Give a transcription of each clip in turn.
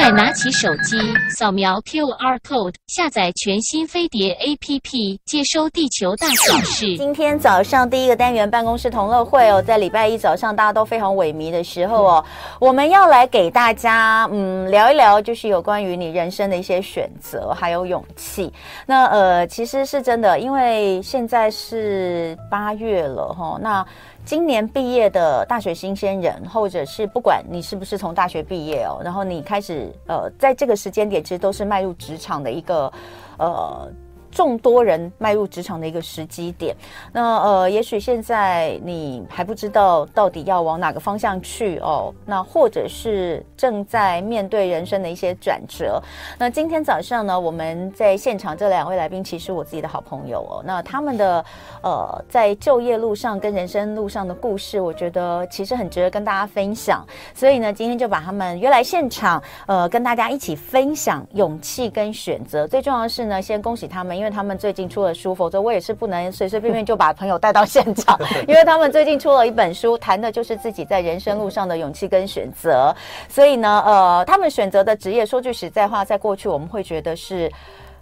快拿起手机，扫描 QR code，下载全新飞碟 APP，接收地球大小事。今天早上第一个单元办公室同乐会哦，在礼拜一早上大家都非常萎靡的时候哦，我们要来给大家嗯聊一聊，就是有关于你人生的一些选择还有勇气。那呃，其实是真的，因为现在是八月了哈，那。今年毕业的大学新鲜人，或者是不管你是不是从大学毕业哦，然后你开始呃，在这个时间点，其实都是迈入职场的一个呃。众多人迈入职场的一个时机点，那呃，也许现在你还不知道到底要往哪个方向去哦，那或者是正在面对人生的一些转折。那今天早上呢，我们在现场这两位来宾，其实我自己的好朋友哦，那他们的呃在就业路上跟人生路上的故事，我觉得其实很值得跟大家分享。所以呢，今天就把他们约来现场，呃，跟大家一起分享勇气跟选择。最重要的是呢，先恭喜他们。因为他们最近出了书，否则我也是不能随随便便就把朋友带到现场。因为他们最近出了一本书，谈的就是自己在人生路上的勇气跟选择。所以呢，呃，他们选择的职业，说句实在话，在过去我们会觉得是。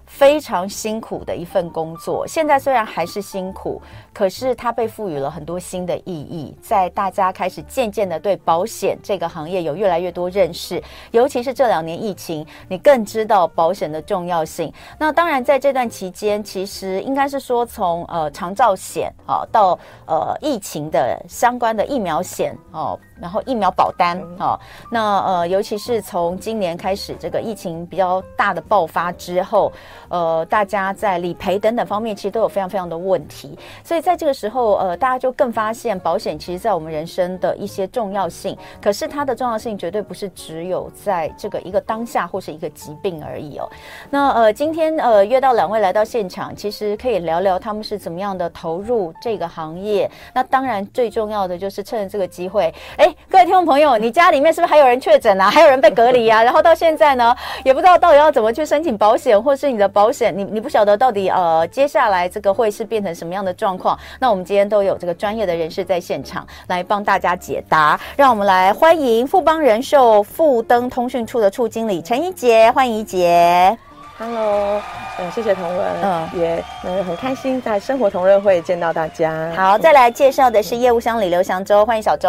非常辛苦的一份工作，现在虽然还是辛苦，可是它被赋予了很多新的意义。在大家开始渐渐的对保险这个行业有越来越多认识，尤其是这两年疫情，你更知道保险的重要性。那当然，在这段期间，其实应该是说从呃长照险啊到呃疫情的相关的疫苗险哦。然后疫苗保单啊、哦，那呃，尤其是从今年开始这个疫情比较大的爆发之后，呃，大家在理赔等等方面其实都有非常非常的问题，所以在这个时候，呃，大家就更发现保险其实在我们人生的一些重要性。可是它的重要性绝对不是只有在这个一个当下或是一个疾病而已哦。那呃，今天呃约到两位来到现场，其实可以聊聊他们是怎么样的投入这个行业。那当然最重要的就是趁着这个机会，哎。各位听众朋友，你家里面是不是还有人确诊啊？还有人被隔离啊？然后到现在呢，也不知道到底要怎么去申请保险，或是你的保险，你你不晓得到底呃接下来这个会是变成什么样的状况？那我们今天都有这个专业的人士在现场来帮大家解答。让我们来欢迎富邦人寿富登通讯处的处经理陈怡杰，欢迎怡洁。Hello，嗯，谢谢同文，嗯，也嗯很开心在生活同乐会见到大家。好，再来介绍的是业务商李刘祥周，欢迎小周。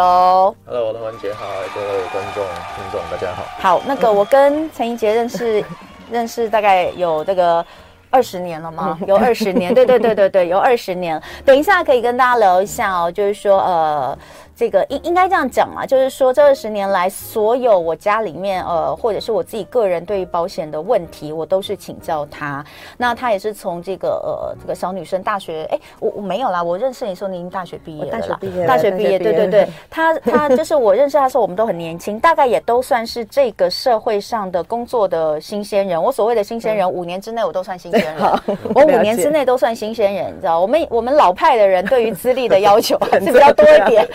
Hello，同仁姐好，各位观众听众大家好。好，那个我跟陈怡杰认识 认识大概有这个二十年了吗？有二十年，对对对对对，有二十年。等一下可以跟大家聊一下哦，就是说呃。这个应应该这样讲嘛，就是说这二十年来，所有我家里面呃，或者是我自己个人对于保险的问题，我都是请教他。那他也是从这个呃这个小女生大学，哎，我我没有啦，我认识你说你已经大学毕业了，大学毕业，大学毕业，对对对。他他就是我认识他的时候，我们都很年轻，大概也都算是这个社会上的工作的新鲜人。我所谓的新鲜人，五年之内我都算新鲜人，我五年之内都算新鲜人，你知道？我们我们老派的人对于资历的要求还是比较多一点。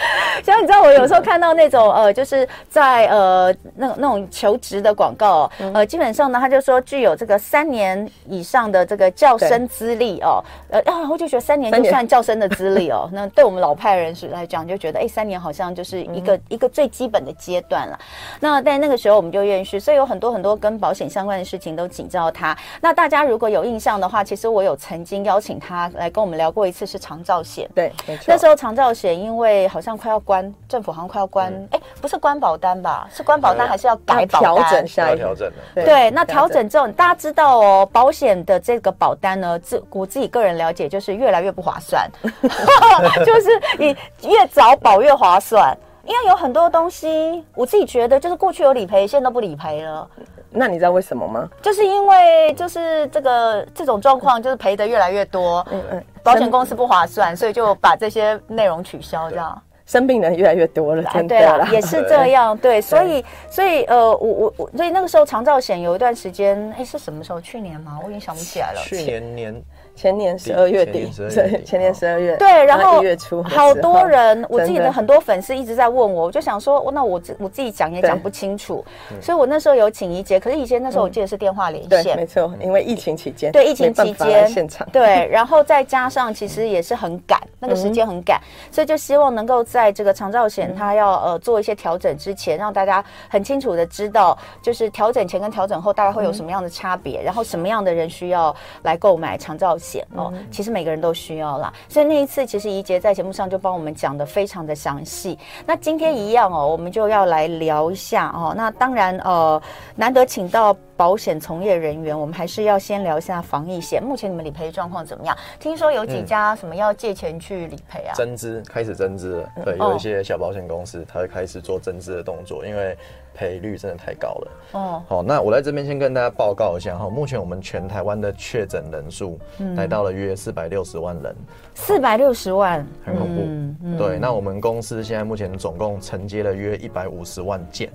像你知道，我有时候看到那种呃，就是在呃那那种求职的广告，呃，基本上呢，他就说具有这个三年以上的这个教生资历哦，呃，然后就觉得三年就算教生的资历哦。那对我们老派人士来讲，就觉得哎，三年好像就是一个、嗯、一个最基本的阶段了。那在那个时候，我们就愿意，所以有很多很多跟保险相关的事情都请教他。那大家如果有印象的话，其实我有曾经邀请他来跟我们聊过一次，是长照险。对，没错。那时候长照险因为好像快要关。政府好像快要关，哎、嗯，不是关保单吧？是关保单还是要改保单？调整下来调整对，对，那调整之后，大家知道哦，保险的这个保单呢，自我自己个人了解，就是越来越不划算，就是你越早保越划算，因为有很多东西，我自己觉得就是过去有理赔，现在都不理赔了。那你知道为什么吗？就是因为就是这个这种状况，就是赔的越来越多，嗯嗯，保险公司不划算，所以就把这些内容取消，这样。生病的人越来越多了，真的对，也是这 样，对，所以，所以，呃，我我我，所以那个时候长照险有一段时间，哎，是什么时候？去年吗？我已经想不起来了。去年年前年十二月底，对，前年十二月，对，然后一月初，好多人，我自己的。很多粉丝一直在问我，我就想说，那我自我自己讲也讲不清楚，所以我那时候有请怡姐，可是怡姐那时候我记得是电话连线，没错，因为疫情期间，对，疫情期间现场，对，然后再加上其实也是很赶，那个时间很赶，所以就希望能够在这个长照险它要呃做一些调整之前，让大家很清楚的知道，就是调整前跟调整后大概会有什么样的差别，然后什么样的人需要来购买长照险哦。其实每个人都需要啦，所以那一次其实怡洁在节目上就帮我们讲的非常的详细。那今天一样哦，我们就要来聊一下哦。那当然呃，难得请到保险从业人员，我们还是要先聊一下防疫险。目前你们理赔状况怎么样？听说有几家什么要借钱去理赔啊？增资开始增资了，对，有一些小保险公司它会开始做增资的动作，因为。赔率真的太高了哦。好，那我在这边先跟大家报告一下哈，目前我们全台湾的确诊人数来到了约四百六十万人，四百六十万，很恐怖。嗯嗯、对，那我们公司现在目前总共承接了约一百五十万件，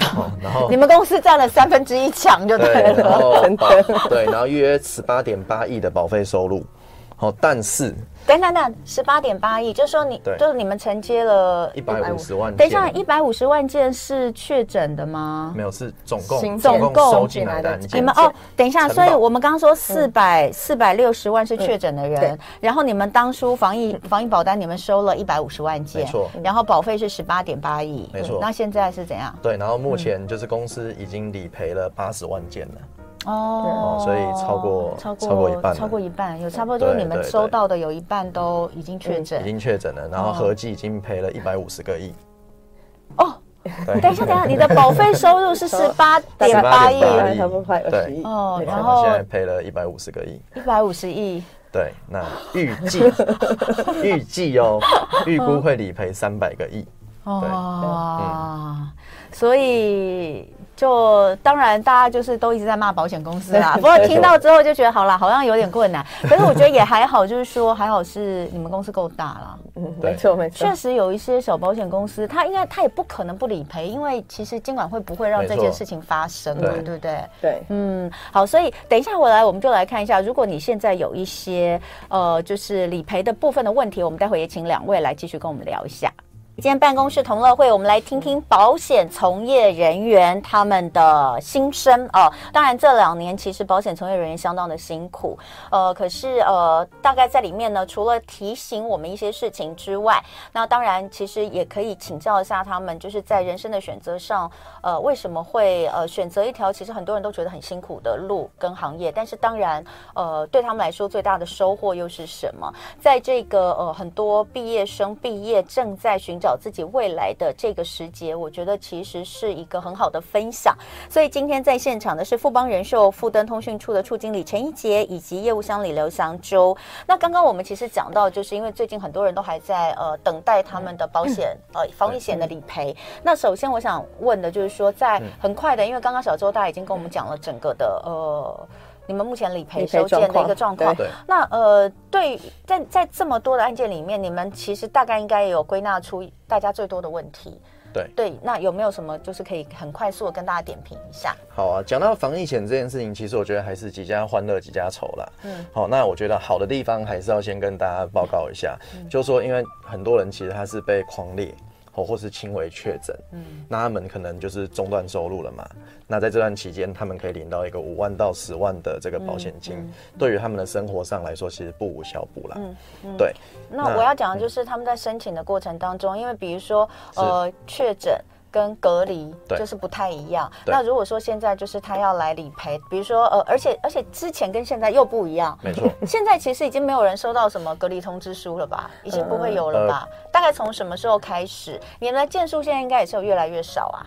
然后你们公司占了三分之一强就对了，然后 对，然后约十八点八亿的保费收入。好，但是。等等等，十八点八亿，就是说你对就是你们承接了一百五十万。等一下，一百五十万件是确诊的吗？没有，是总共总共收进来的案件。你们哦，等一下，所以我们刚刚说四百四百六十万是确诊的人，然后你们当初防疫防疫保单你们收了一百五十万件，没错，然后保费是十八点八亿，没错。那现在是怎样？对，然后目前就是公司已经理赔了八十万件了。哦，所以超过超过超过一半，超过一半，有差不多就是你们收到的有一半都已经确诊，已经确诊了，然后合计已经赔了一百五十个亿。哦，等一下，等一下，你的保费收入是 十八点八亿，差不多快二十亿。哦，然后现在赔了一百五十个亿，一百五十亿。对，那预计 预计哦，预估会理赔三百个亿。哦，所以。就当然，大家就是都一直在骂保险公司啦。不过听到之后就觉得好啦，好像有点困难。可是我觉得也还好，就是说还好是你们公司够大啦。嗯，没错没错。确实有一些小保险公司，他应该他也不可能不理赔，因为其实监管会不会让这件事情发生嘛，对不对？对，嗯，好，所以等一下回来我们就来看一下，如果你现在有一些呃就是理赔的部分的问题，我们待会也请两位来继续跟我们聊一下。今天办公室同乐会，我们来听听保险从业人员他们的心声哦。当然，这两年其实保险从业人员相当的辛苦，呃，可是呃，大概在里面呢，除了提醒我们一些事情之外，那当然其实也可以请教一下他们，就是在人生的选择上，呃，为什么会呃选择一条其实很多人都觉得很辛苦的路跟行业？但是当然，呃，对他们来说最大的收获又是什么？在这个呃很多毕业生毕业正在寻找。自己未来的这个时节，我觉得其实是一个很好的分享。所以今天在现场的是富邦人寿富登通讯处的处经理陈一杰，以及业务襄理刘祥洲。那刚刚我们其实讲到，就是因为最近很多人都还在呃等待他们的保险呃防疫险的理赔。那首先我想问的就是说，在很快的，因为刚刚小周大家已经跟我们讲了整个的呃。你们目前理赔收件的一个状况，那呃，对，在在这么多的案件里面，你们其实大概应该也有归纳出大家最多的问题。对对，那有没有什么就是可以很快速的跟大家点评一下？好啊，讲到防疫险这件事情，其实我觉得还是几家欢乐几家愁啦。嗯，好，那我觉得好的地方还是要先跟大家报告一下，嗯、就是说因为很多人其实他是被匡列。或或是轻微确诊，嗯，那他们可能就是中断收入了嘛。那在这段期间，他们可以领到一个五万到十万的这个保险金，嗯嗯、对于他们的生活上来说，其实不无小补啦。嗯，嗯对。那我要讲的就是他们在申请的过程当中，嗯、因为比如说呃确诊。跟隔离就是不太一样。那如果说现在就是他要来理赔，比如说呃，而且而且之前跟现在又不一样。没错。现在其实已经没有人收到什么隔离通知书了吧？已经不会有了吧？大概从什么时候开始？你们的件数现在应该也是有越来越少啊。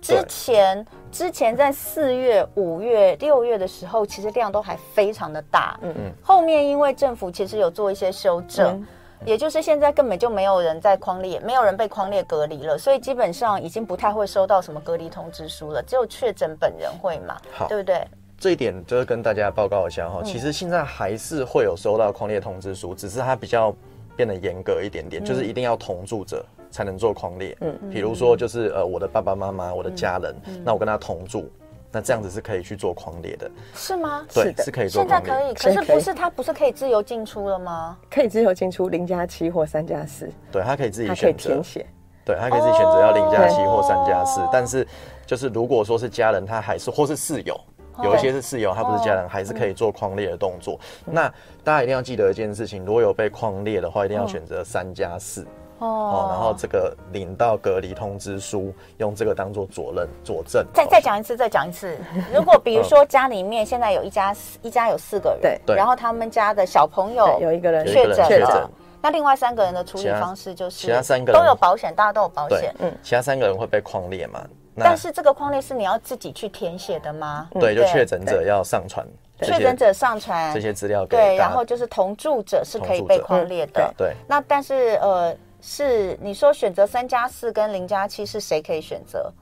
之前之前在四月、五月、六月的时候，其实量都还非常的大。嗯嗯。后面因为政府其实有做一些修正。也就是现在根本就没有人在框列，没有人被框列隔离了，所以基本上已经不太会收到什么隔离通知书了，只有确诊本人会嘛，好对不对？这一点就是跟大家报告一下哈，其实现在还是会有收到框列通知书，只是它比较变得严格一点点，就是一定要同住者才能做框列。嗯，比如说就是呃我的爸爸妈妈、我的家人，那我跟他同住。那这样子是可以去做匡列的，是吗？对，是的是可以做。现在可以，可是不是它不是可以自由进出了吗？可以自由进出零加七或三加四，对，他可以自己选择，可以填写，对，他可以自己选择要零加七或三加四，但是就是如果说是家人，他还是或是室友。有一些是室友，他不是家人，还是可以做框列的动作。那大家一定要记得一件事情，如果有被框列的话，一定要选择三加四哦。然后这个领到隔离通知书，用这个当做佐证佐证。再再讲一次，再讲一次。如果比如说家里面现在有一家一家有四个人，对，然后他们家的小朋友有一个人确诊了，那另外三个人的处理方式就是其他三个人都有保险，大家都有保险，嗯，其他三个人会被框列嘛？但是这个框列是你要自己去填写的吗？对，就确诊者要上传，确诊者上传这些资料给。对，然后就是同住者是可以被框列的。对，那但是呃，是你说选择三加四跟零加七是谁可以选择？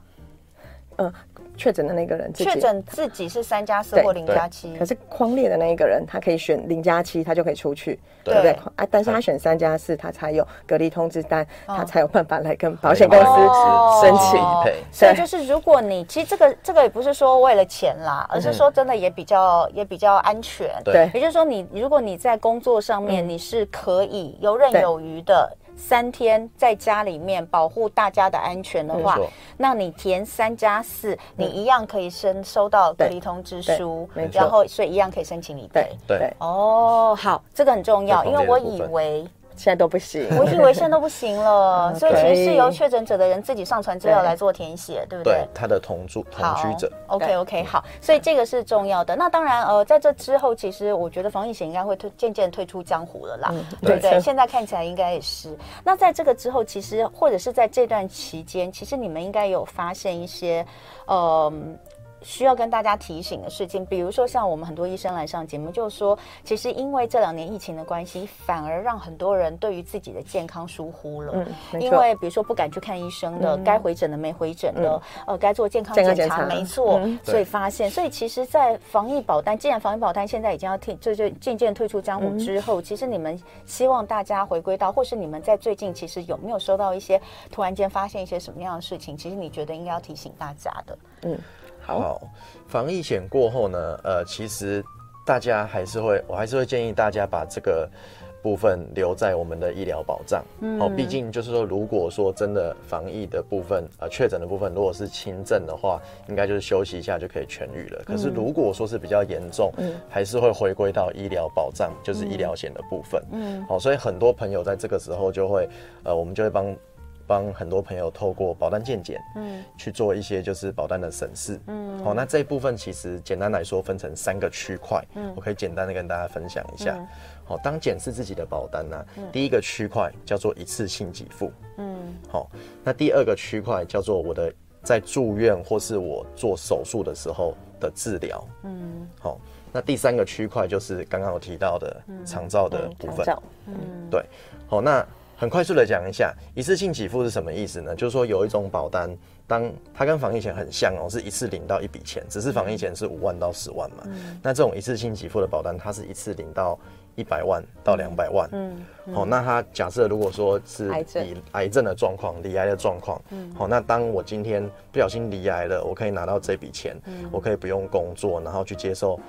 嗯。确诊的那个人，确诊自己是三加四或零加七，可是框列的那一个人，他可以选零加七，他就可以出去，对不对？啊，但是他选三加四，他才有隔离通知单，他才有办法来跟保险公司申请理赔。所以就是，如果你其实这个这个也不是说为了钱啦，而是说真的也比较也比较安全。对，也就是说，你如果你在工作上面你是可以游刃有余的。三天在家里面保护大家的安全的话，那你填三加四，你一样可以申收到隔离通知书，然后所以一样可以申请理赔。对，哦，好，这个很重要，因为我以为。现在都不行，我以为现在都不行了，所以其实是由确诊者的人自己上传资料来做填写，对不对？对，他的同住同居者。OK OK，好，所以这个是重要的。那当然，呃，在这之后，其实我觉得防疫险应该会退渐渐退出江湖了啦，对不对？现在看起来应该也是。那在这个之后，其实或者是在这段期间，其实你们应该有发现一些，呃。需要跟大家提醒的事情，比如说像我们很多医生来上节目，就说，其实因为这两年疫情的关系，反而让很多人对于自己的健康疏忽了。嗯，因为比如说不敢去看医生的，该回诊的没回诊的，呃，该做健康检查没做，所以发现。所以其实，在防疫保单，既然防疫保单现在已经要退，就就渐渐退出江湖之后，其实你们希望大家回归到，或是你们在最近其实有没有收到一些突然间发现一些什么样的事情？其实你觉得应该要提醒大家的，嗯。好，防疫险过后呢，呃，其实大家还是会，我还是会建议大家把这个部分留在我们的医疗保障。嗯，哦，毕竟就是说，如果说真的防疫的部分，呃，确诊的部分，如果是轻症的话，应该就是休息一下就可以痊愈了。可是如果说是比较严重，嗯，还是会回归到医疗保障，就是医疗险的部分。嗯，好，所以很多朋友在这个时候就会，呃，我们就会帮。帮很多朋友透过保单鉴检，嗯，去做一些就是保单的审视，嗯，好，那这一部分其实简单来说分成三个区块，嗯，我可以简单的跟大家分享一下，好，当检视自己的保单呢，第一个区块叫做一次性给付，嗯，好，那第二个区块叫做我的在住院或是我做手术的时候的治疗，嗯，好，那第三个区块就是刚刚有提到的长照的部分，嗯，对，好，那。很快速的讲一下，一次性给付是什么意思呢？就是说有一种保单，当它跟防疫险很像哦，是一次领到一笔钱，只是防疫险是五万到十万嘛。嗯、那这种一次性给付的保单，它是一次领到一百万到两百万。嗯，好、那它假设如果说是以癌症的状况、离癌的状况，嗯，好、哦，那当我今天不小心离癌了，我可以拿到这笔钱，嗯、我可以不用工作，然后去接受。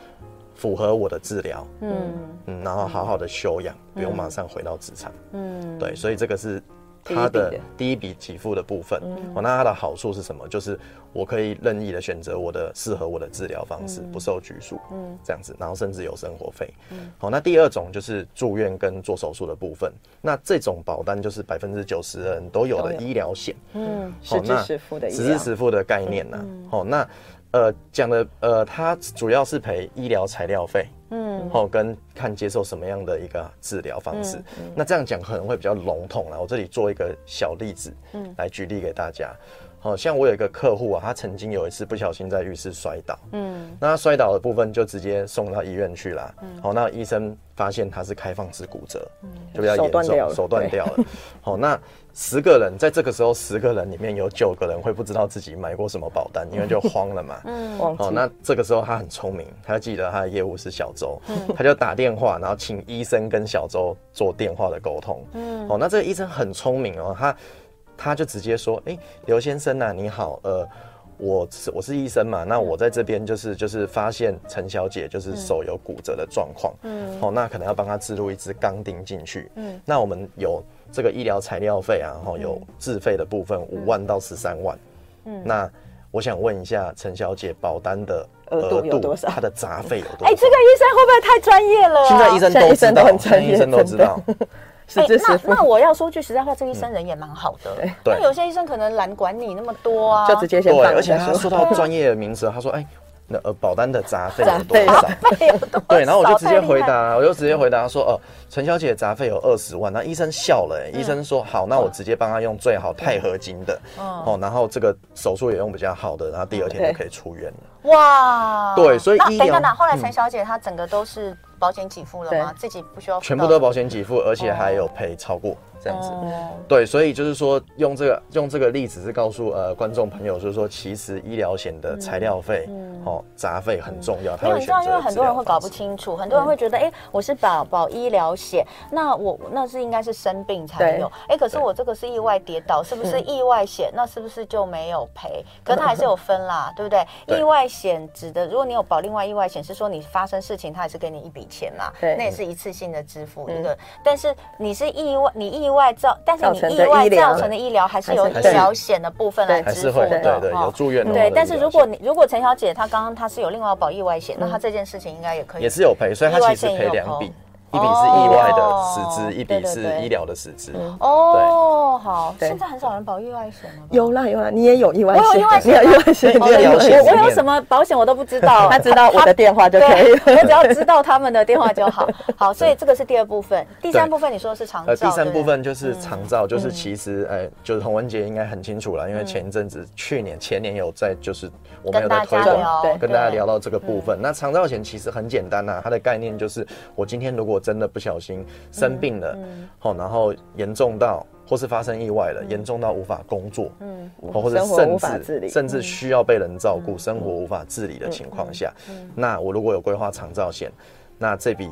符合我的治疗，嗯嗯，然后好好的休养，不用马上回到职场，嗯，对，所以这个是它的第一笔给付的部分。哦，那它的好处是什么？就是我可以任意的选择我的适合我的治疗方式，不受拘束，嗯，这样子，然后甚至有生活费。好，那第二种就是住院跟做手术的部分。那这种保单就是百分之九十的人都有的医疗险，嗯，实支实付的，实支实付的概念呢。好，那。呃，讲的呃，它主要是赔医疗材料费，嗯，好，跟看接受什么样的一个治疗方式。嗯嗯、那这样讲可能会比较笼统了，我这里做一个小例子，嗯，来举例给大家。好像我有一个客户啊，他曾经有一次不小心在浴室摔倒，嗯，那他摔倒的部分就直接送到医院去了，嗯，好，那医生发现他是开放式骨折，嗯，就比较严重，手断掉了，好，那十个人在这个时候，十个人里面有九个人会不知道自己买过什么保单，因为就慌了嘛，嗯，好，那这个时候他很聪明，他记得他的业务是小周，他就打电话，然后请医生跟小周做电话的沟通，嗯，好，那这个医生很聪明哦，他。他就直接说：“哎、欸，刘先生呐、啊，你好，呃，我是我是医生嘛，那我在这边就是就是发现陈小姐就是手有骨折的状况，嗯，哦，那可能要帮她置入一支钢钉进去，嗯，那我们有这个医疗材料费啊，然后有自费的部分五万到十三万，嗯，那我想问一下陈小姐，保单的额度有多少？她的杂费有多少？哎，这个医生会不会太专业了？现在医生都知道，现在医生都知道。哎、欸，那那我要说句实在话，这个医生人也蛮好的。嗯、对，那有些医生可能懒管你那么多啊，就直接先对，而且他说到专业的名词，他说：“哎、欸，那呃，保单的杂费有多少？”对，然后我就直接回答，我就直接回答说：“哦、呃，陈小姐杂费有二十万。”那医生笑了、欸，医生说：“好，那我直接帮他用最好钛合金的，哦，然后这个手术也用比较好的，然后第二天就可以出院了。”哇，对，所以医疗，等等，后来陈小姐她整个都是。保险给付了吗？自己不需要，全部都保险给付，而且还有赔超过。这样子，对，所以就是说，用这个用这个例子是告诉呃观众朋友，就是说，其实医疗险的材料费、哦杂费很重要。因为你知道，因为很多人会搞不清楚，很多人会觉得，哎，我是保保医疗险，那我那是应该是生病才有，哎，可是我这个是意外跌倒，是不是意外险？那是不是就没有赔？可是它还是有分啦，对不对？意外险指的，如果你有保另外意外险，是说你发生事情，它也是给你一笔钱嘛？对，那也是一次性的支付一个。但是你是意外，你意外造，但是你意外造成的医疗还是有医疗险的部分来支付的，对对，有住院。对，但是如果你如果陈小姐她刚刚她是有另外保意外险，那她这件事情应该也可以，也是有赔，所以她其实赔两笔。一笔是意外的死支，一笔是医疗的死支。哦，好，现在很少人保意外险了。有啦有啦，你也有意外险，我有意外险，有意外险，我我有什么保险我都不知道，他知道我的电话就可以，我只要知道他们的电话就好。好，所以这个是第二部分，第三部分你说的是长照。第三部分就是长照，就是其实呃，就是洪文杰应该很清楚了，因为前一阵子去年前年有在就是我们有在推广，跟大家聊。到这个部分。那长照险其实很简单呐，它的概念就是我今天如果真的不小心。生病了，好，然后严重到或是发生意外了，严重到无法工作，嗯，或者甚至甚至需要被人照顾，生活无法自理的情况下，那我如果有规划长照险，那这笔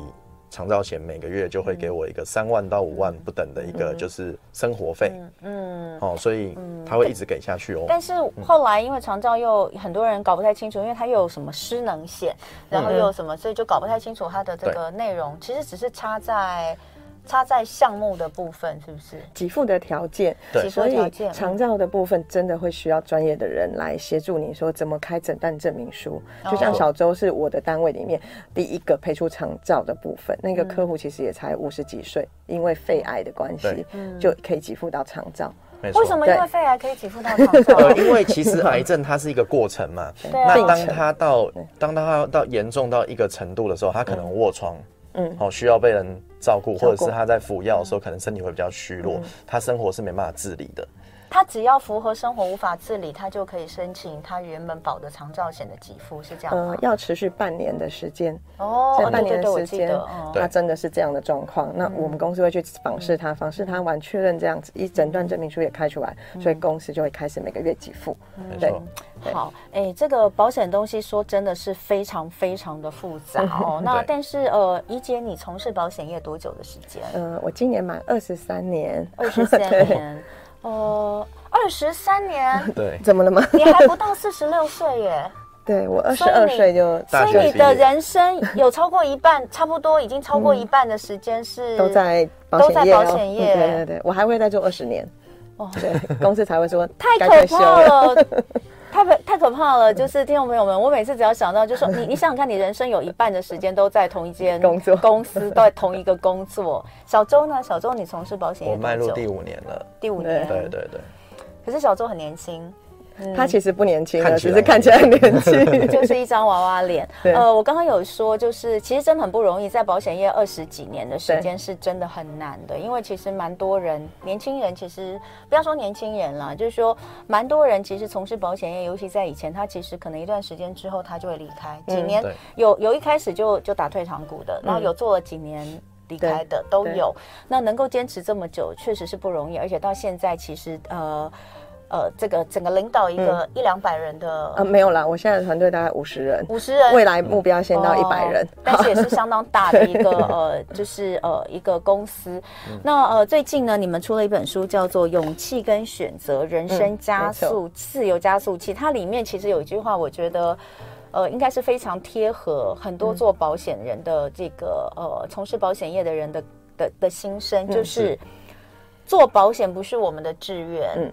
长照险每个月就会给我一个三万到五万不等的一个就是生活费，嗯，哦，所以他会一直给下去哦。但是后来因为长照又很多人搞不太清楚，因为他又有什么失能险，然后又有什么，所以就搞不太清楚它的这个内容，其实只是差在。差在项目的部分是不是？给付的条件，对，所以长照的部分真的会需要专业的人来协助你说怎么开诊断证明书。就像小周是我的单位里面第一个配出长照的部分，那个客户其实也才五十几岁，因为肺癌的关系，就可以给付到长照。为什么？因为肺癌可以给付到长照？因为其实癌症它是一个过程嘛。那当它到当它到严重到一个程度的时候，它可能卧床。嗯，好，需要被人照顾，或者是他在服药的时候，可能身体会比较虚弱，他生活是没办法自理的。他只要符合生活无法自理，他就可以申请他原本保的长照险的给付，是这样吗？要持续半年的时间哦，在半年的时间，他真的是这样的状况。那我们公司会去访视他，访视他完确认这样子，一诊断证明书也开出来，所以公司就会开始每个月给付。对，好，哎，这个保险东西说真的是非常非常的复杂 哦。那但是呃，怡姐，你从事保险业多久的时间？嗯，我今年满二十三年，二十三年。呃，二十三年，对，怎么了吗？你还不到四十六岁耶？对，我二十二岁就，所以你的人生有超过一半，差不多已经超过一半的时间是都在都在保险业。对对对，我还会再做二十年。哦，对，公司才会说太可怕了。太太可怕了！就是听众朋友们，我每次只要想到，就是说你 你想想看，你人生有一半的时间都在同一间工作公司，都在同一个工作。小周呢？小周，你从事保险业我迈入第五年了。第五年，对对对。可是小周很年轻。他其实不年轻了，只是看起来很年轻，就是一张娃娃脸。呃，我刚刚有说，就是其实真的很不容易，在保险业二十几年的时间是真的很难的，因为其实蛮多人，年轻人其实不要说年轻人了，就是说蛮多人其实从事保险业，尤其在以前，他其实可能一段时间之后他就会离开，几年有有一开始就就打退堂鼓的，然后有做了几年离开的都有。那能够坚持这么久，确实是不容易，而且到现在其实呃。呃，这个整个领导一个一两百人的呃，没有啦，我现在的团队大概五十人，五十人，未来目标先到一百人，但是也是相当大的一个 呃，就是呃一个公司。那呃最近呢，你们出了一本书，叫做《勇气跟选择：人生加速自由加速器》，它里面其实有一句话，我觉得呃应该是非常贴合很多做保险人的这个呃从事保险业的人的的的心声，就是做保险不是我们的志愿。嗯。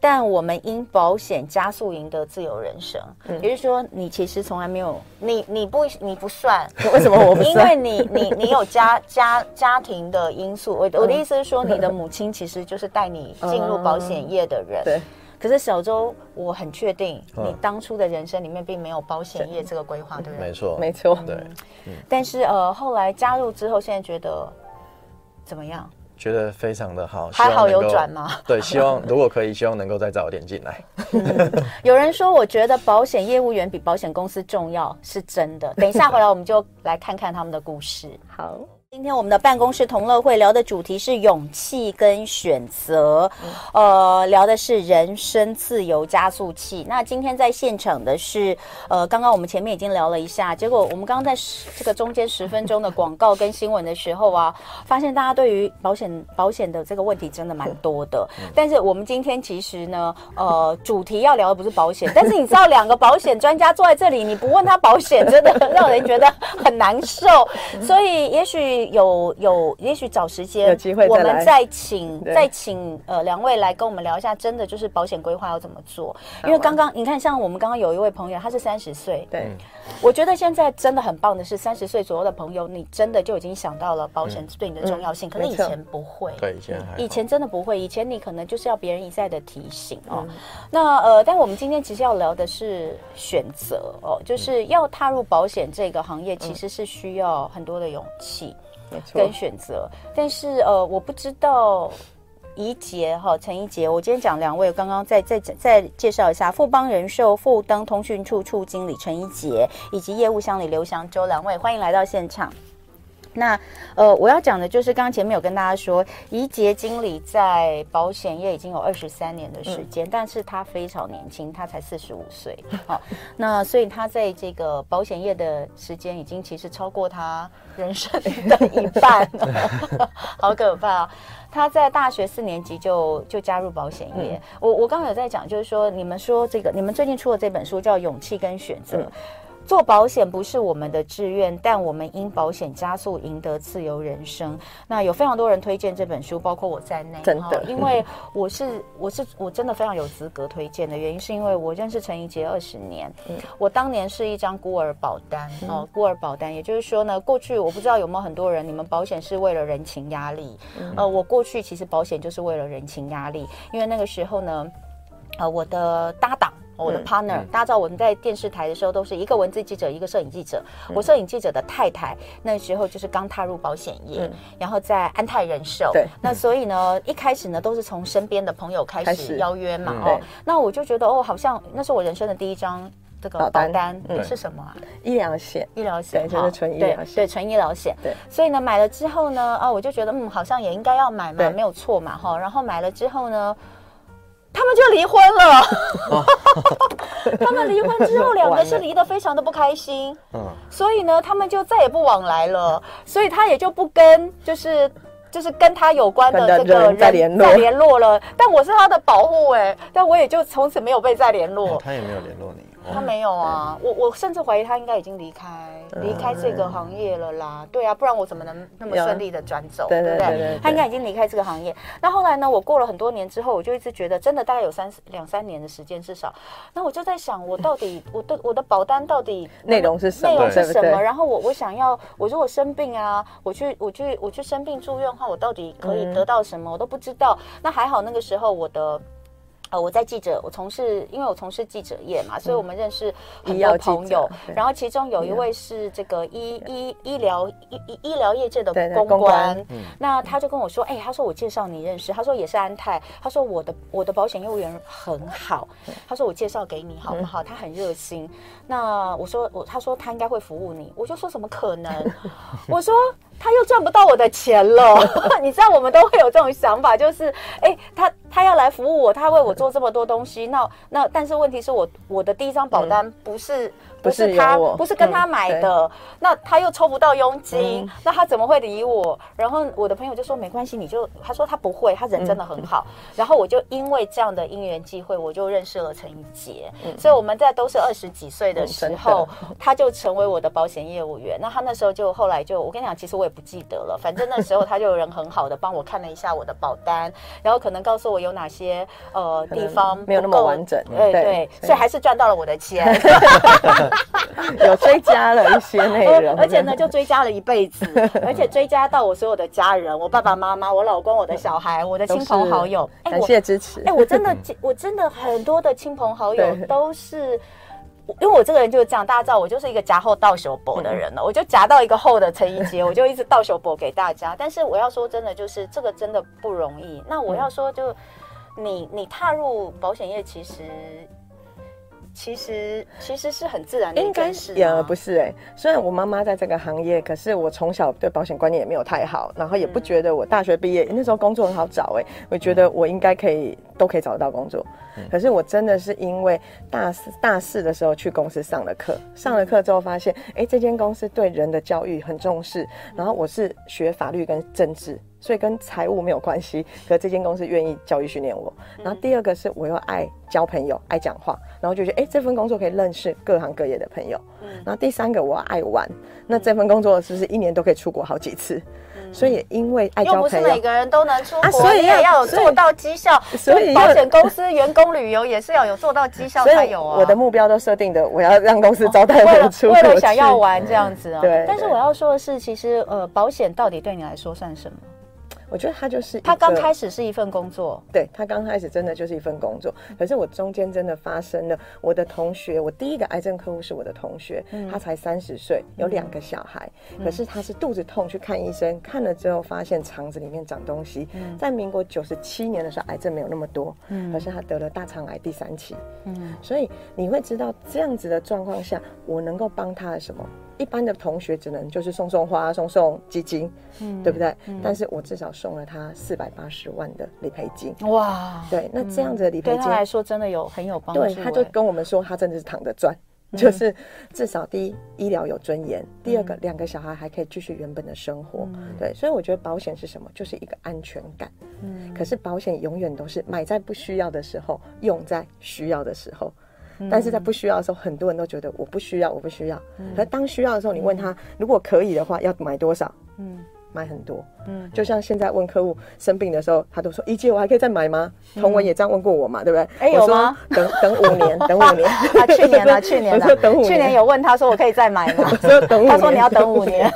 但我们因保险加速赢得自由人生，嗯、也就是说，你其实从来没有，你你不你不算，为什么我不算？因为你你你有家家 家庭的因素。我我的意思是说，你的母亲其实就是带你进入保险业的人。对、嗯。可是小周，我很确定，你当初的人生里面并没有保险业这个规划，对不对？没错，没错。对。嗯、但是呃，后来加入之后，现在觉得怎么样？觉得非常的好，还好有转吗？对，希望如果可以，希望能够再早一点进来。嗯，有人说，我觉得保险业务员比保险公司重要，是真的。等一下回来，我们就来看看他们的故事。好。今天我们的办公室同乐会聊的主题是勇气跟选择，呃，聊的是人生自由加速器。那今天在现场的是，呃，刚刚我们前面已经聊了一下，结果我们刚刚在这个中间十分钟的广告跟新闻的时候啊，发现大家对于保险保险的这个问题真的蛮多的。但是我们今天其实呢，呃，主题要聊的不是保险，但是你知道两个保险专家坐在这里，你不问他保险，真的让人觉得很难受。所以也许。有有，也许找时间，有机会我们再请再请呃两位来跟我们聊一下，真的就是保险规划要怎么做？因为刚刚你看，像我们刚刚有一位朋友，他是三十岁，对，我觉得现在真的很棒的是，三十岁左右的朋友，你真的就已经想到了保险对你的重要性，可能以前不会，对，以前以前真的不会，以前你可能就是要别人一再的提醒哦。那呃，但我们今天其实要聊的是选择哦，就是要踏入保险这个行业，其实是需要很多的勇气。跟选择，但是呃，我不知道怡杰哈陈怡杰，我今天讲两位，刚刚再再再介绍一下富邦人寿富登通讯处处经理陈怡杰，以及业务经理刘翔周两位，欢迎来到现场。那呃，我要讲的就是刚刚前面有跟大家说，怡洁经理在保险业已经有二十三年的时间，嗯、但是他非常年轻，他才四十五岁。好，那所以他在这个保险业的时间已经其实超过他人生的一半了，好可怕啊！他在大学四年级就就加入保险业。嗯、我我刚刚有在讲，就是说你们说这个，你们最近出的这本书叫《勇气跟选择》。嗯做保险不是我们的志愿，但我们因保险加速赢得自由人生。那有非常多人推荐这本书，包括我在内。真的，因为我是我是我真的非常有资格推荐的原因，是因为我认识陈怡杰二十年。嗯，我当年是一张孤儿保单哦，孤儿保单，也就是说呢，过去我不知道有没有很多人，你们保险是为了人情压力。呃，我过去其实保险就是为了人情压力，因为那个时候呢，呃，我的搭档。我的 partner，、嗯、大家知道我们在电视台的时候都是一个文字记者，一个摄影记者。嗯、我摄影记者的太太那时候就是刚踏入保险业，嗯、然后在安泰人寿。对，那所以呢，一开始呢都是从身边的朋友开始邀约嘛。哦，那我就觉得哦，好像那是我人生的第一张这个保单，嗯，是什么啊？医疗险，医疗险，对，就是纯医疗险，对，纯医疗险。对，所以呢，买了之后呢，啊，我就觉得嗯，好像也应该要买嘛，没有错嘛，哈。然后买了之后呢。他们就离婚了，他们离婚之后，两个是离得非常的不开心，嗯，所以呢，他们就再也不往来了，所以他也就不跟，就是就是跟他有关的这个人再联络。再联络了。但我是他的保护哎，但我也就从此没有被再联络，他也没有联络你。他没有啊，我我甚至怀疑他应该已经离开离开这个行业了啦。对啊，不然我怎么能那么顺利的转走？对不对，他应该已经离开这个行业。那后来呢？我过了很多年之后，我就一直觉得，真的大概有三两三年的时间至少。那我就在想，我到底我的 我的保单到底内容是什么？内容是什么？然后我我想要，我如果生病啊，我去我去我去生病住院的话，我到底可以得到什么？我都不知道。那还好，那个时候我的。呃，我在记者，我从事，因为我从事记者业嘛，所以我们认识很多朋友。然后其中有一位是这个医医医疗医医医疗业界的公关，那他就跟我说，哎，他说我介绍你认识，他说也是安泰，他说我的我的保险业务员很好，他说我介绍给你好不好？他很热心。那我说我，他说他应该会服务你，我就说怎么可能？我说。他又赚不到我的钱了，你知道我们都会有这种想法，就是，哎，他他要来服务我，他为我做这么多东西，那那但是问题是我我的第一张保单不是。嗯不是他，不是跟他买的，嗯、那他又抽不到佣金，嗯、那他怎么会理我？然后我的朋友就说没关系，你就他说他不会，他人真的很好。嗯、然后我就因为这样的因缘际会，我就认识了陈怡洁。嗯、所以我们在都是二十几岁的时候，嗯、他就成为我的保险业务员。那他那时候就后来就我跟你讲，其实我也不记得了，反正那时候他就有人很好的帮我看了一下我的保单，然后可能告诉我有哪些呃地方没有那么完整。对对，对所以还是赚到了我的钱。有追加了一些内容，而且呢，就追加了一辈子，而且追加到我所有的家人，我爸爸妈妈、我老公、我的小孩、我的亲朋好友，感谢支持。哎，我真的，我真的很多的亲朋好友都是，因为我这个人就是这样，大家知道我就是一个夹厚倒手薄的人了，我就夹到一个厚的陈怡杰，我就一直倒手薄给大家。但是我要说真的，就是这个真的不容易。那我要说，就你你踏入保险业，其实。其实其实是很自然的，应该是也不是哎、欸。虽然我妈妈在这个行业，可是我从小对保险观念也没有太好，然后也不觉得我大学毕业、嗯、那时候工作很好找哎、欸，我觉得我应该可以都可以找得到工作。嗯、可是我真的是因为大四大四的时候去公司上了课，上了课之后发现，哎，这间公司对人的教育很重视。然后我是学法律跟政治。所以跟财务没有关系，可是这间公司愿意教育训练我。然后第二个是我又爱交朋友，爱讲话，然后就觉得哎，这份工作可以认识各行各业的朋友。然后第三个我爱玩，那这份工作是不是一年都可以出国好几次？所以因为爱交朋友，又不是每个人都能出国，所以也要有做到绩效。所以保险公司员工旅游也是要有做到绩效才有啊。我的目标都设定的，我要让公司招待我出国，为了想要玩这样子啊。对。但是我要说的是，其实呃，保险到底对你来说算什么？我觉得他就是他刚开始是一份工作，对，他刚开始真的就是一份工作。可是我中间真的发生了，我的同学，我第一个癌症客户是我的同学，他才三十岁，有两个小孩，可是他是肚子痛去看医生，看了之后发现肠子里面长东西。在民国九十七年的时候，癌症没有那么多，可是他得了大肠癌第三期。嗯，所以你会知道这样子的状况下，我能够帮他的什么？一般的同学只能就是送送花、送送基金，嗯，对不对？嗯、但是我至少送了他四百八十万的理赔金，哇！对，那这样子的理赔金、嗯、对他来说真的有很有帮助。对，他就跟我们说，他真的是躺着赚，嗯、就是至少第一医疗有尊严，第二个两、嗯、个小孩还可以继续原本的生活。嗯、对，所以我觉得保险是什么？就是一个安全感。嗯，可是保险永远都是买在不需要的时候，用在需要的时候。但是在不需要的时候，很多人都觉得我不需要，我不需要。可是当需要的时候，你问他，如果可以的话，要买多少？嗯。买很多，嗯，就像现在问客户生病的时候，他都说：“怡洁，我还可以再买吗？”同文也这样问过我嘛，对不对？哎，有吗？等等五年，等五年。他去年了，去年了，等五年。去年有问他说：“我可以再买吗？” 说等五年。他说：“你要等五年。”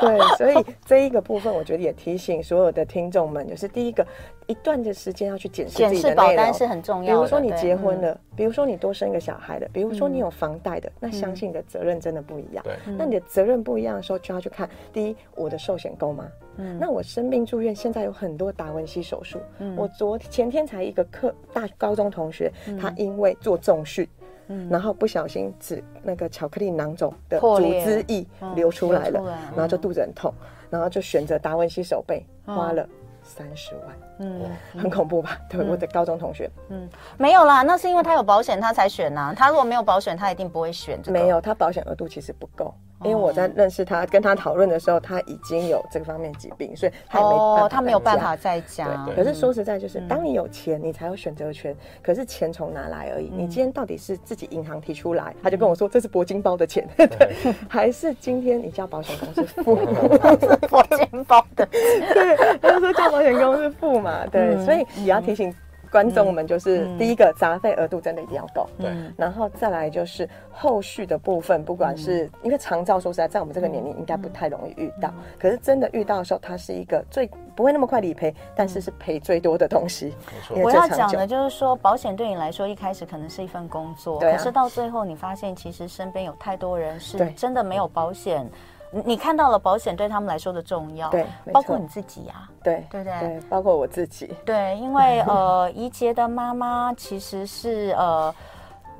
对，所以这一个部分，我觉得也提醒所有的听众们，就是第一个，一段的时间要去检视自己的保单是很重要的。比如说你结婚了，比如说你多生一个小孩的，比如说你有房贷的，那相信你的责任真的不一样。对，那你的责任不一样的时候，就要去看第一，我的寿险够吗？嗯，那我生病住院，现在有很多达文西手术。嗯，我昨前天才一个课大高中同学，他因为做重训，嗯，然后不小心指那个巧克力囊肿的组织液流出来了，然后就肚子很痛，然后就选择达文西手背，花了三十万，嗯，很恐怖吧？对，我的高中同学，嗯，没有啦，那是因为他有保险他才选呐，他如果没有保险，他一定不会选这个。没有，他保险额度其实不够。因为我在认识他，跟他讨论的时候，他已经有这个方面疾病，所以他也没办法，他没有办法再加。可是说实在，就是当你有钱，你才有选择权。可是钱从哪来而已？你今天到底是自己银行提出来，他就跟我说这是铂金包的钱，对，还是今天你叫保险公司付？铂金包的，对，他就说叫保险公司付嘛，对，所以也要提醒。观众们就是第一个杂费额度真的一定要够，对，然后再来就是后续的部分，不管是因为长照，说实在，在我们这个年龄应该不太容易遇到，可是真的遇到的时候，它是一个最不会那么快理赔，但是是赔最多的东西。没错，我要讲的就是说，保险对你来说一开始可能是一份工作，可是到最后你发现，其实身边有太多人是真的没有保险。你看到了保险对他们来说的重要，对，包括你自己呀，对，对对对，包括我自己，对，因为 呃，怡杰的妈妈其实是呃，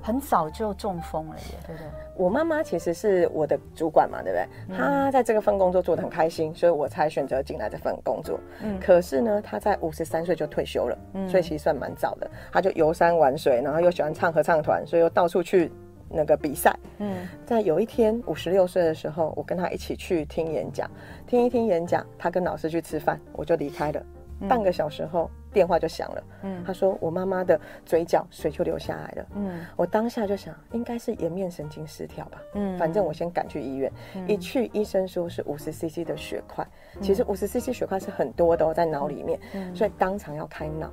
很早就中风了耶，对不对？我妈妈其实是我的主管嘛，对不对？她在这个份工作做得很开心，所以我才选择进来这份工作。嗯，可是呢，她在五十三岁就退休了，嗯，所以其实算蛮早的。她就游山玩水，然后又喜欢唱合唱团，所以又到处去那个比赛。嗯，在有一天五十六岁的时候，我跟他一起去听演讲，听一听演讲，他跟老师去吃饭，我就离开了。半个小时后。电话就响了，嗯，他说我妈妈的嘴角水就流下来了，嗯，我当下就想应该是颜面神经失调吧，嗯，反正我先赶去医院，一去医生说是五十 CC 的血块，其实五十 CC 血块是很多的在脑里面，所以当场要开脑。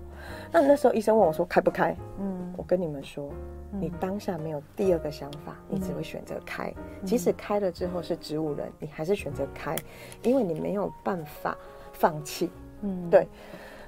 那那时候医生问我说开不开？嗯，我跟你们说，你当下没有第二个想法，你只会选择开，即使开了之后是植物人，你还是选择开，因为你没有办法放弃，嗯，对。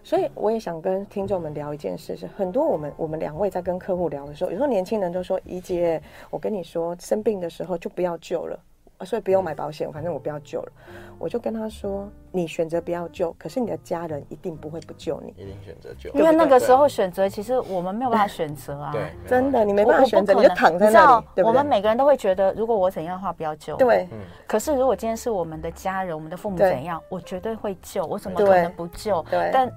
所以我也想跟听众们聊一件事，是很多我们我们两位在跟客户聊的时候，有时候年轻人都说：“怡姐，我跟你说，生病的时候就不要救了，所以不用买保险，反正我不要救了。”我就跟他说：“你选择不要救，可是你的家人一定不会不救你，一定选择救。因为那个时候选择，其实我们没有办法选择啊，对，真的，你没办法选择，你就躺在那里。对不对？我们每个人都会觉得，如果我怎样的话，不要救。对，可是如果今天是我们的家人，我们的父母怎样，我绝对会救，我怎么可能不救？对，但。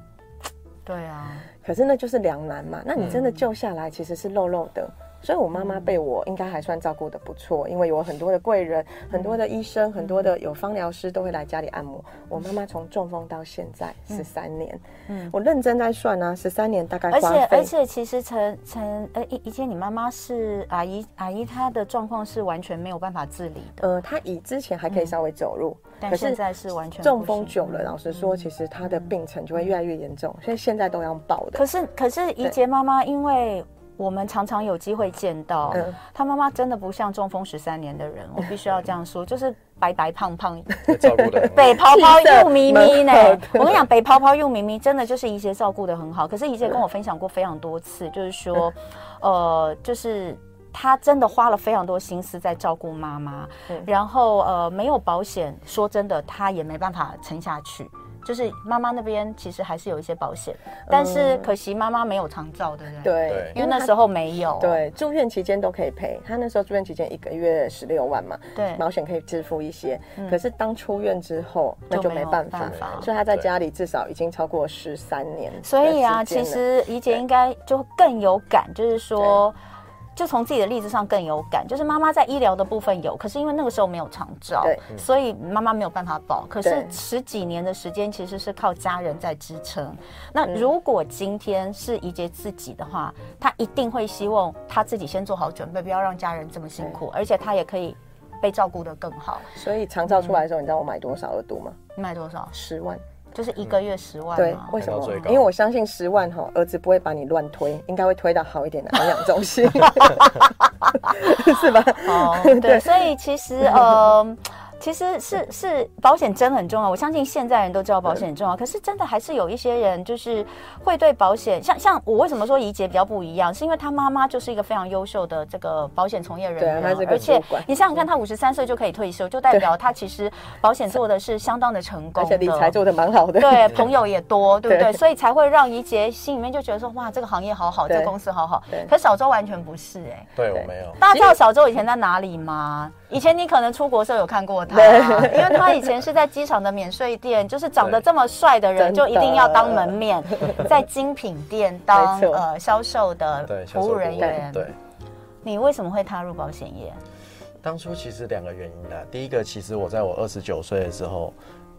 对啊，可是那就是两难嘛。那你真的救下来，其实是肉肉的。所以，我妈妈被我应该还算照顾得不错，因为有很多的贵人、很多的医生、嗯、很多的有芳疗师都会来家里按摩。嗯、我妈妈从中风到现在十三年，嗯，我认真在算啊，十三年大概。而且而且，其实陈陈呃，以以前你妈妈是阿姨阿姨，她的状况是完全没有办法自理的。呃，她以之前还可以稍微走路。嗯可是现在是完全中风久了，老实说，其实她的病程就会越来越严重，所以现在都要抱的。可是，可是怡杰妈妈，因为我们常常有机会见到，他妈妈真的不像中风十三年的人，我必须要这样说，就是白白胖胖，照顾的 北泡泡又咪咪呢。我跟你讲，北泡泡又咪咪，真的就是怡姐照顾的很好。可是怡姐跟我分享过非常多次，就是说，呃，就是。他真的花了非常多心思在照顾妈妈，嗯、然后呃没有保险，说真的他也没办法撑下去。就是妈妈那边其实还是有一些保险，嗯、但是可惜妈妈没有长照，对不对？对，因为那时候没有。对，住院期间都可以赔，他那时候住院期间一个月十六万嘛，对，保险可以支付一些。嗯、可是当出院之后，那就没办法，办法所以他在家里至少已经超过十三年。所以啊，其实怡姐应该就更有感，就是说。就从自己的例子上更有感，就是妈妈在医疗的部分有，可是因为那个时候没有长照，对，所以妈妈没有办法保。可是十几年的时间其实是靠家人在支撑。那如果今天是怡杰自己的话，他一定会希望他自己先做好准备，不要让家人这么辛苦，而且他也可以被照顾得更好。所以长照出来的时候，你知道我买多少额度吗？你买多少？十万。就是一个月十万，对，为什么？因为我相信十万哈，儿子不会把你乱推，应该会推到好一点的安养中心，是吧？哦，对，所以其实呃。其实是是保险真很重要，我相信现在人都知道保险很重要。可是真的还是有一些人就是会对保险，像像我为什么说怡洁比较不一样，是因为她妈妈就是一个非常优秀的这个保险从业人员，而且你想想看，她五十三岁就可以退休，就代表她其实保险做的是相当的成功，而且理财做的蛮好的，对，朋友也多，对不对？所以才会让怡洁心里面就觉得说，哇，这个行业好好，这个公司好好。可小周完全不是哎，对我没有。大家知道小周以前在哪里吗？以前你可能出国的时候有看过他，因为他以前是在机场的免税店，就是长得这么帅的人，就一定要当门面，在精品店当呃销售的服务人员。对，你为什么会踏入保险业？当初其实两个原因的，第一个其实我在我二十九岁的时候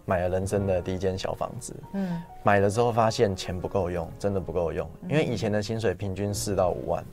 买了人生的第一间小房子，嗯，买了之后发现钱不够用，真的不够用，因为以前的薪水平均四到五万。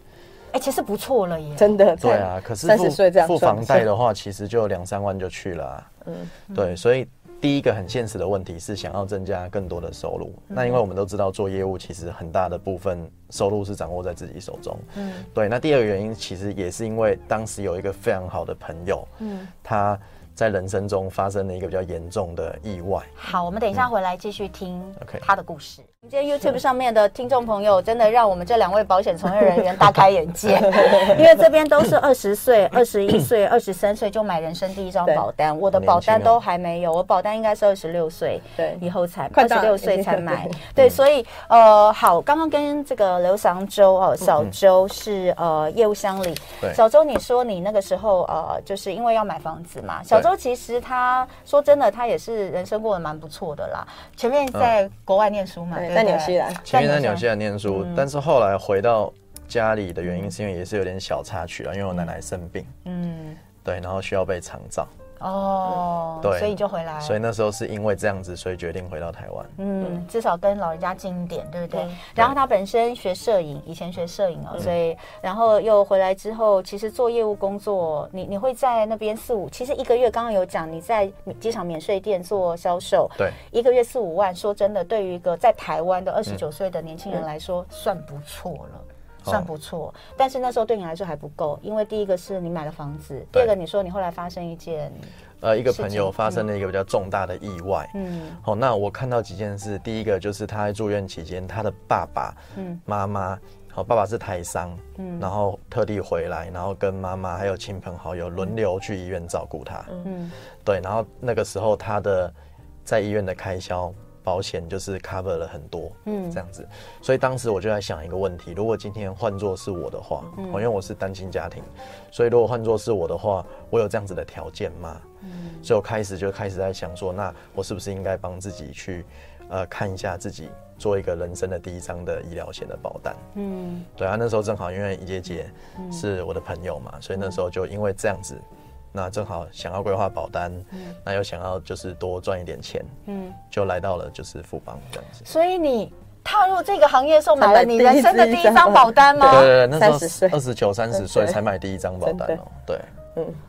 哎，其实不错了耶，真的。对啊，可是付付房贷的话，其实就两三万就去了啊。嗯，对，所以第一个很现实的问题是想要增加更多的收入。那因为我们都知道做业务，其实很大的部分收入是掌握在自己手中。嗯，对。那第二个原因其实也是因为当时有一个非常好的朋友，嗯，他在人生中发生了一个比较严重的意外。好，我们等一下回来继续听他的故事。今天 YouTube 上面的听众朋友，真的让我们这两位保险从业人员大开眼界，因为这边都是二十岁、二十一岁、二十三岁就买人生第一张保单，我的保单都还没有，我保单应该是二十六岁对。以后才，二十六岁才买，对，所以呃，好，刚刚跟这个刘翔周哦，小周是呃业务乡里，小周你说你那个时候呃，就是因为要买房子嘛，小周其实他说真的，他也是人生过得蛮不错的啦，前面在国外念书嘛。在纽西兰，前面在纽西兰念书，嗯、但是后来回到家里的原因是因为也是有点小插曲啊，因为我奶奶生病，嗯，对，然后需要被长照。哦，对，所以就回来。所以那时候是因为这样子，所以决定回到台湾。嗯，至少跟老人家近一点，对不对？然后他本身学摄影，以前学摄影哦，所以然后又回来之后，其实做业务工作，你你会在那边四五，其实一个月刚刚有讲你在机场免税店做销售，对，一个月四五万，说真的，对于一个在台湾的二十九岁的年轻人来说，算不错了。算不错，但是那时候对你来说还不够，因为第一个是你买了房子，第二个你说你后来发生一件，呃，一个朋友发生了一个比较重大的意外，嗯，好，那我看到几件事，第一个就是他在住院期间，他的爸爸、嗯，妈妈，好，爸爸是台商，嗯，然后特地回来，然后跟妈妈还有亲朋好友轮流去医院照顾他，嗯，对，然后那个时候他的在医院的开销。保险就是 cover 了很多，嗯，这样子，所以当时我就在想一个问题：如果今天换作是我的话，嗯，因为我是单亲家庭，所以如果换作是我的话，我有这样子的条件吗？嗯，所以我开始就开始在想说，那我是不是应该帮自己去，呃，看一下自己做一个人生的第一张的医疗险的保单？嗯，对啊，那时候正好因为怡姐姐是我的朋友嘛，所以那时候就因为这样子。那正好想要规划保单，嗯，那又想要就是多赚一点钱，嗯，就来到了就是富邦这样子。所以你踏入这个行业的时候，买了你人生的第一张保单吗？对对对，那时候二十九三十岁才买第一张保单哦，对。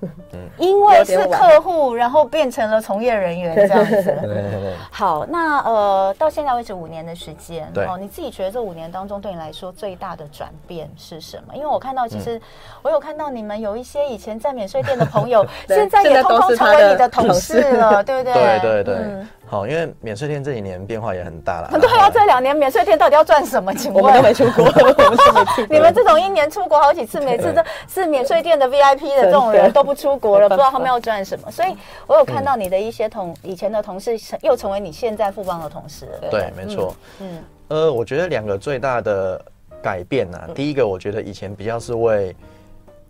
嗯嗯，因为是客户，然后变成了从业人员这样子。对对对。好，那呃，到现在为止五年的时间，哦，你自己觉得这五年当中对你来说最大的转变是什么？因为我看到，其实我有看到你们有一些以前在免税店的朋友，现在也通通成为你的同事了，对不对？对对对。好，因为免税店这几年变化也很大了。对啊，这两年免税店到底要赚什么？请问？我们都没出国，你们这种一年出国好几次，每次都是免税店的 VIP 的这种人都不出国了，不知道他们要赚什么。所以我有看到你的一些同以前的同事，又成为你现在富邦的同事了。对，没错。嗯，呃，我觉得两个最大的改变呢，第一个，我觉得以前比较是为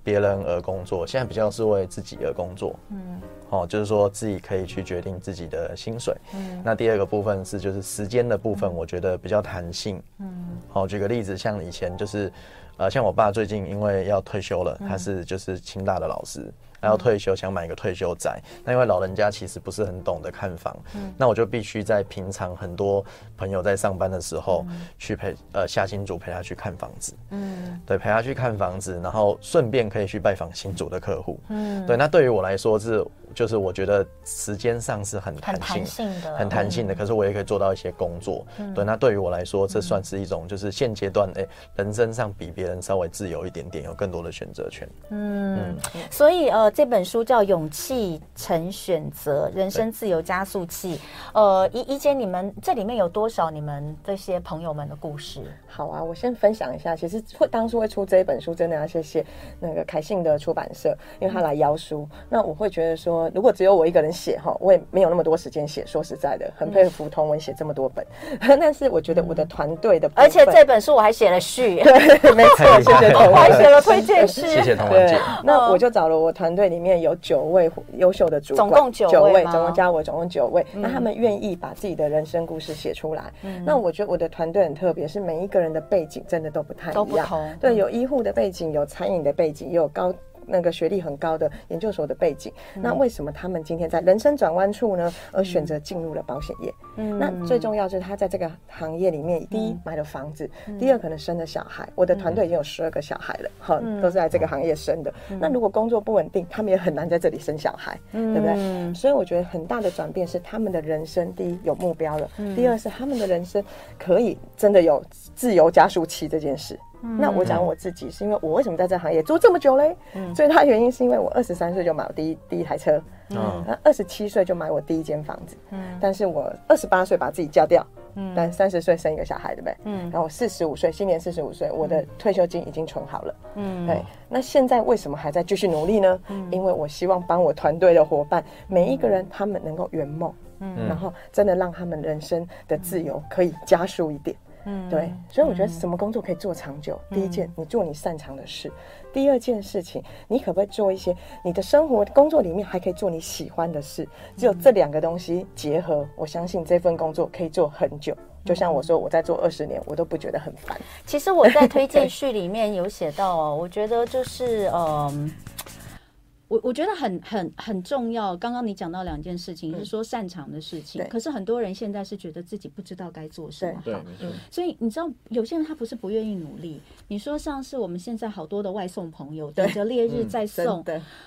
别人而工作，现在比较是为自己而工作。嗯。哦，就是说自己可以去决定自己的薪水。嗯，那第二个部分是就是时间的部分，我觉得比较弹性。嗯，好，举个例子，像以前就是，呃，像我爸最近因为要退休了，他是就是清大的老师。还要退休，想买一个退休宅，那因为老人家其实不是很懂得看房，嗯，那我就必须在平常很多朋友在上班的时候，去陪呃下新竹陪他去看房子，嗯，对，陪他去看房子，然后顺便可以去拜访新竹的客户，嗯，对，那对于我来说是就是我觉得时间上是很弹性，性的，很弹性的，可是我也可以做到一些工作，对，那对于我来说这算是一种就是现阶段哎人生上比别人稍微自由一点点，有更多的选择权，嗯，所以呃。这本书叫《勇气成选择：人生自由加速器》。呃，怡怡姐，你们这里面有多少你们这些朋友们的故事？好啊，我先分享一下。其实会当初会出这一本书，真的要谢谢那个凯信的出版社，因为他来邀书。嗯、那我会觉得说，如果只有我一个人写哈，我也没有那么多时间写。说实在的，很佩服同文写这么多本。嗯、但是我觉得我的团队的，而且这本书我还写了序，对，没错，谢谢童文，我还写了推荐 序，谢谢童文姐。那我就找了我团队里面有九位优秀的主管，总共九位，总共加我总共九位。嗯、那他们愿意把自己的人生故事写出来。嗯、那我觉得我的团队很特别，是每一个人的背景真的都不太一样。都不同。对，有医护的背景，有餐饮的背景，也有高。那个学历很高的研究所的背景，嗯、那为什么他们今天在人生转弯处呢？而选择进入了保险业？嗯，那最重要是他在这个行业里面，第一买了房子，嗯、第二可能生了小孩。我的团队已经有十二个小孩了，哈、嗯，都是在这个行业生的。嗯、那如果工作不稳定，他们也很难在这里生小孩，嗯、对不对？所以我觉得很大的转变是他们的人生，第一有目标了，嗯、第二是他们的人生可以真的有自由加速器这件事。那我讲我自己，是因为我为什么在这行业做这么久嘞？嗯，最大原因是因为我二十三岁就买我第一第一台车，嗯，那二十七岁就买我第一间房子，嗯，但是我二十八岁把自己嫁掉，嗯，但三十岁生一个小孩，对不对？嗯，然后我四十五岁，今年四十五岁，我的退休金已经存好了。嗯，对。那现在为什么还在继续努力呢？嗯，因为我希望帮我团队的伙伴每一个人，他们能够圆梦，嗯，然后真的让他们人生的自由可以加速一点。嗯，对，所以我觉得什么工作可以做长久？第一件，你做你擅长的事；第二件事情，你可不可以做一些你的生活工作里面还可以做你喜欢的事？只有这两个东西结合，我相信这份工作可以做很久。就像我说，我在做二十年，我都不觉得很烦。其实我在推荐 序里面有写到哦，我觉得就是嗯。我我觉得很很很重要。刚刚你讲到两件事情，是说擅长的事情。可是很多人现在是觉得自己不知道该做什么。对，所以你知道，有些人他不是不愿意努力。你说像是我们现在好多的外送朋友，等着烈日再送。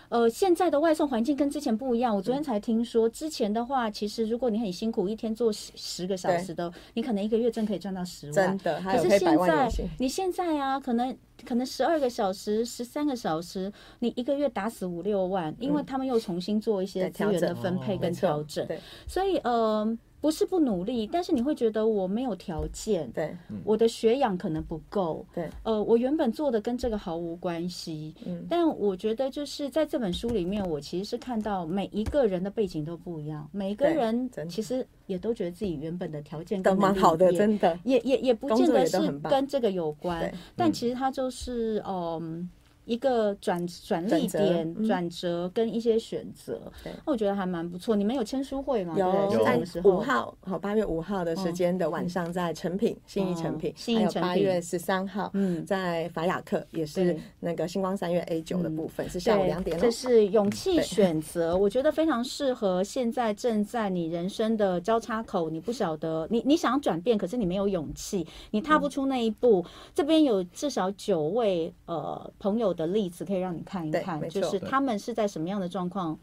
呃，现在的外送环境跟之前不一样。我昨天才听说，之前的话，其实如果你很辛苦，一天做十十个小时的，你可能一个月真可以赚到十万。真的。可是现在，你现在啊，可能。可能十二个小时、十三个小时，你一个月打死五六万，因为他们又重新做一些资源的分配跟调整，对，所以呃。不是不努力，但是你会觉得我没有条件，对，我的学养可能不够，对，呃，我原本做的跟这个毫无关系，嗯，但我觉得就是在这本书里面，我其实是看到每一个人的背景都不一样，每个人其实也都觉得自己原本的条件都蛮好的，真的，也也也不见得是跟这个有关，但其实他就是嗯。一个转转捩点、转折跟一些选择，那我觉得还蛮不错。你们有签书会吗？有，在五号，好，八月五号的时间的晚上，在成品信义成品，还有八月十三号，嗯，在法雅克也是那个星光三月 A 九的部分，是下午两点。这是勇气选择，我觉得非常适合现在正在你人生的交叉口，你不晓得你你想转变，可是你没有勇气，你踏不出那一步。这边有至少九位呃朋友的例子可以让你看一看，就是他们是在什么样的状况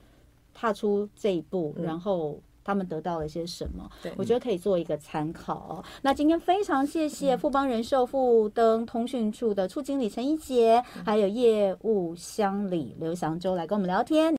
踏出这一步，嗯、然后他们得到了一些什么？我觉得可以做一个参考。嗯、那今天非常谢谢富邦人寿富登通讯处的处经理陈怡洁，嗯、还有业务乡里刘翔洲来跟我们聊天。